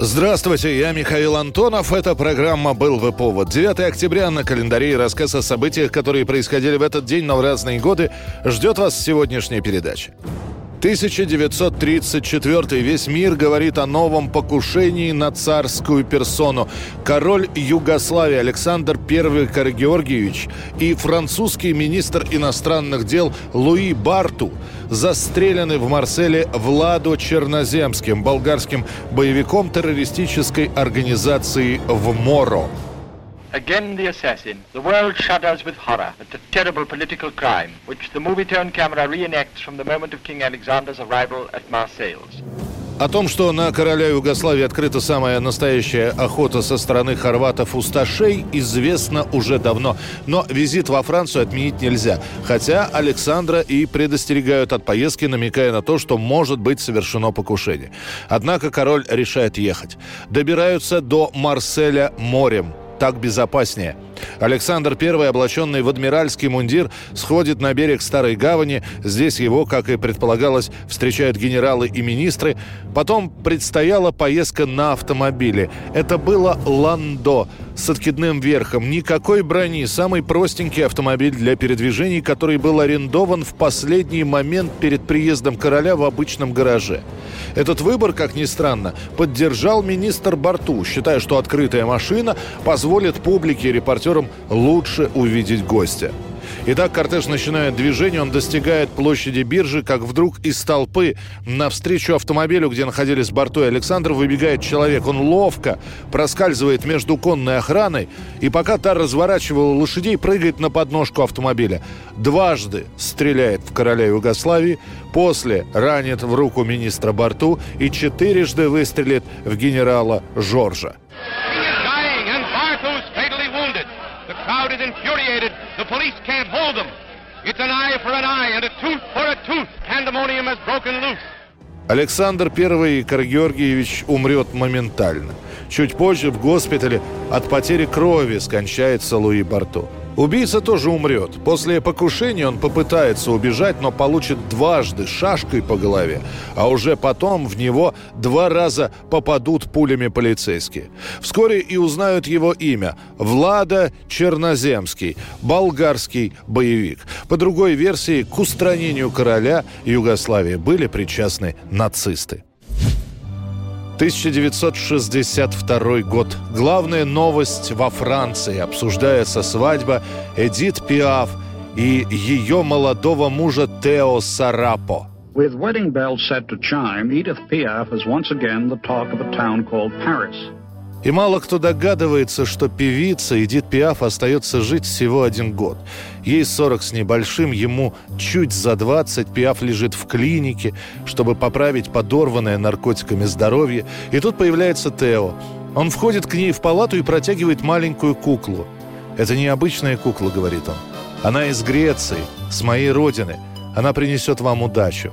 Здравствуйте, я Михаил Антонов. Эта программа «Был бы повод». 9 октября на календаре и рассказ о событиях, которые происходили в этот день, но в разные годы, ждет вас сегодняшняя передача. 1934 весь мир говорит о новом покушении на царскую персону. Король Югославии Александр I Каргеоргиевич и французский министр иностранных дел Луи Барту застрелены в Марселе Владо Черноземским, болгарским боевиком террористической организации в Моро. Again the assassin. The world shudders with horror at the terrible political crime which the movie-turned camera reenacts from the moment of King Alexander's arrival at Marseilles. О том, что на короля Югославии открыта самая настоящая охота со стороны хорватов-усташей, известно уже давно. Но визит во Францию отменить нельзя. Хотя Александра и предостерегают от поездки, намекая на то, что может быть совершено покушение. Однако король решает ехать. Добираются до Марселя морем так безопаснее. Александр I, облаченный в адмиральский мундир, сходит на берег Старой Гавани. Здесь его, как и предполагалось, встречают генералы и министры. Потом предстояла поездка на автомобиле. Это было «Ландо» с откидным верхом. Никакой брони. Самый простенький автомобиль для передвижений, который был арендован в последний момент перед приездом короля в обычном гараже. Этот выбор, как ни странно, поддержал министр Барту, считая, что открытая машина позволит публике и репортерам лучше увидеть гостя. Итак, кортеж начинает движение, он достигает площади биржи, как вдруг из толпы навстречу автомобилю, где находились Барту и Александр, выбегает человек. Он ловко проскальзывает между конной охраной, и пока та разворачивала лошадей, прыгает на подножку автомобиля. Дважды стреляет в короля Югославии, после ранит в руку министра Барту и четырежды выстрелит в генерала Жоржа and Bartho's fatally wounded. The crowd is infuriated. The police can't hold them. It's an eye for an eye and a tooth for a tooth. Pandemonium has broken loose. Александр I Каргеоргиевич умрет моментально. Чуть позже в госпитале от потери крови скончается Луи Барто. Убийца тоже умрет. После покушения он попытается убежать, но получит дважды шашкой по голове, а уже потом в него два раза попадут пулями полицейские. Вскоре и узнают его имя – Влада Черноземский, болгарский боевик. По другой версии, к устранению короля Югославии были причастны нацисты. 1962 год. Главная новость во Франции. Обсуждается свадьба Эдит Пиаф и ее молодого мужа Тео Сарапо. With wedding bells set to chime, Edith Piaf is once again the talk of a town called Paris. И мало кто догадывается, что певица Эдит Пиаф остается жить всего один год. Ей 40 с небольшим, ему чуть за 20. Пиаф лежит в клинике, чтобы поправить подорванное наркотиками здоровье. И тут появляется Тео. Он входит к ней в палату и протягивает маленькую куклу. «Это необычная кукла», — говорит он. «Она из Греции, с моей родины. Она принесет вам удачу».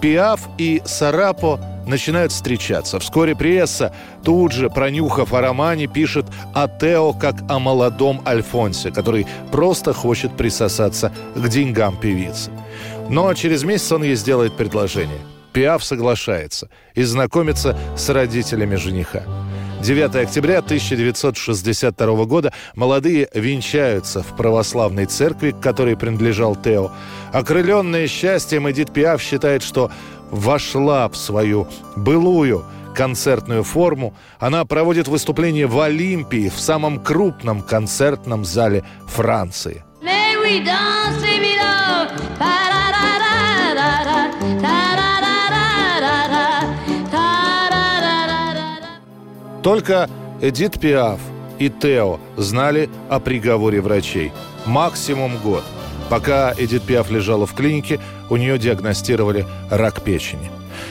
Пиаф и Сарапо начинают встречаться. Вскоре пресса, тут же, пронюхав о романе, пишет о Тео как о молодом Альфонсе, который просто хочет присосаться к деньгам певицы. Но через месяц он ей сделает предложение. Пиаф соглашается и знакомится с родителями жениха. 9 октября 1962 года молодые венчаются в православной церкви, к которой принадлежал Тео. Окрыленная счастьем, Эдит Пиаф считает, что вошла в свою былую концертную форму. Она проводит выступление в Олимпии, в самом крупном концертном зале Франции. Только Эдит Пиаф и Тео знали о приговоре врачей. Максимум год. Пока Эдит Пиаф лежала в клинике, у нее диагностировали рак печени.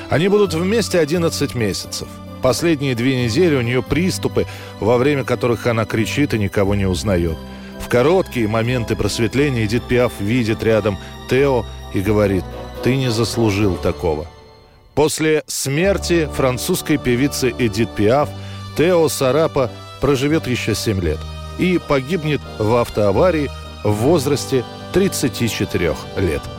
Они будут вместе 11 месяцев. Последние две недели у нее приступы, во время которых она кричит и никого не узнает. В короткие моменты просветления Эдит Пиаф видит рядом Тео и говорит, ты не заслужил такого. После смерти французской певицы Эдит Пиаф Тео Сарапа проживет еще 7 лет и погибнет в автоаварии в возрасте 34 лет.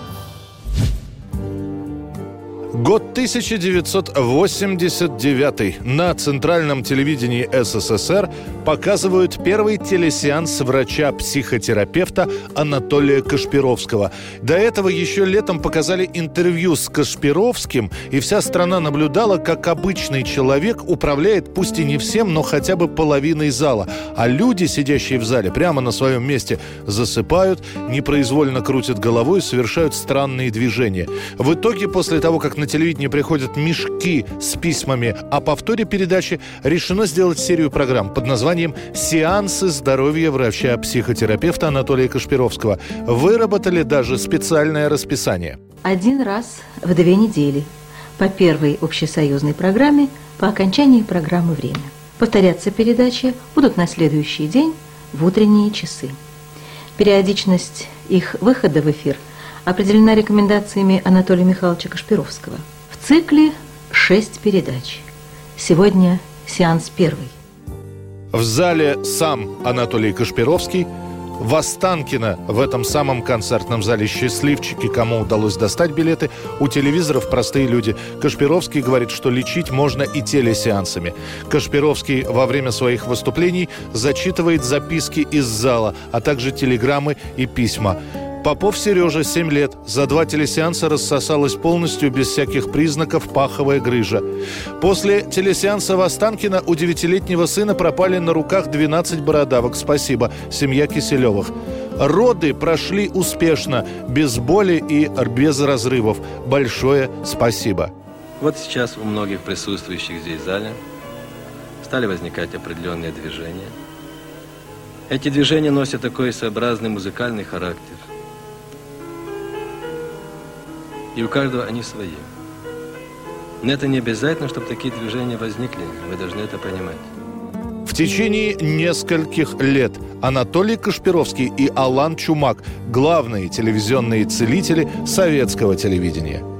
Год 1989. На центральном телевидении СССР показывают первый телесеанс врача-психотерапевта Анатолия Кашпировского. До этого еще летом показали интервью с Кашпировским, и вся страна наблюдала, как обычный человек управляет пусть и не всем, но хотя бы половиной зала. А люди, сидящие в зале, прямо на своем месте засыпают, непроизвольно крутят головой совершают странные движения. В итоге, после того, как на телевидении приходят мешки с письмами о повторе передачи, решено сделать серию программ под названием «Сеансы здоровья врача-психотерапевта Анатолия Кашпировского». Выработали даже специальное расписание. Один раз в две недели по первой общесоюзной программе по окончании программы «Время». Повторяться передачи будут на следующий день в утренние часы. Периодичность их выхода в эфир – определена рекомендациями Анатолия Михайловича Кашпировского. В цикле шесть передач. Сегодня сеанс первый. В зале сам Анатолий Кашпировский, в Останкино, в этом самом концертном зале счастливчики, кому удалось достать билеты, у телевизоров простые люди. Кашпировский говорит, что лечить можно и телесеансами. Кашпировский во время своих выступлений зачитывает записки из зала, а также телеграммы и письма. Попов Сережа, 7 лет. За два телесеанса рассосалась полностью, без всяких признаков, паховая грыжа. После телесеанса в Останкино у девятилетнего сына пропали на руках 12 бородавок. Спасибо. Семья Киселевых. Роды прошли успешно, без боли и без разрывов. Большое спасибо. Вот сейчас у многих присутствующих здесь в зале стали возникать определенные движения. Эти движения носят такой своеобразный музыкальный характер. И у каждого они свои. Но это не обязательно, чтобы такие движения возникли. Вы должны это понимать. В течение нескольких лет Анатолий Кашпировский и Алан Чумак – главные телевизионные целители советского телевидения –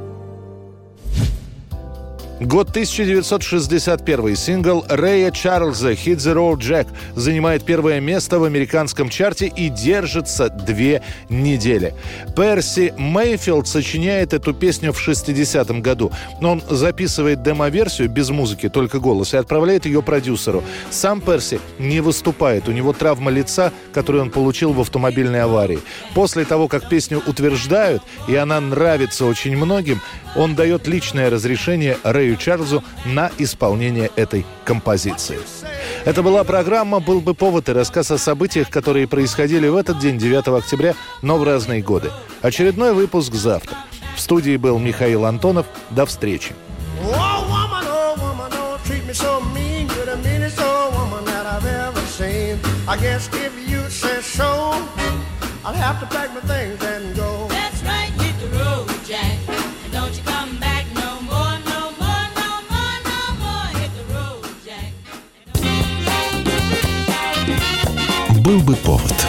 Год 1961. Сингл Рэя Чарльза «Hit the Road Jack» занимает первое место в американском чарте и держится две недели. Перси Мейфилд сочиняет эту песню в 60-м году. Но он записывает демо-версию без музыки, только голос, и отправляет ее продюсеру. Сам Перси не выступает. У него травма лица, которую он получил в автомобильной аварии. После того, как песню утверждают, и она нравится очень многим, он дает личное разрешение Рэю Чарльзу на исполнение этой композиции. Это была программа «Был бы повод» и рассказ о событиях, которые происходили в этот день, 9 октября, но в разные годы. Очередной выпуск завтра. В студии был Михаил Антонов. До встречи. I guess if you say so, I'll have to pack my things and go. Был бы повод.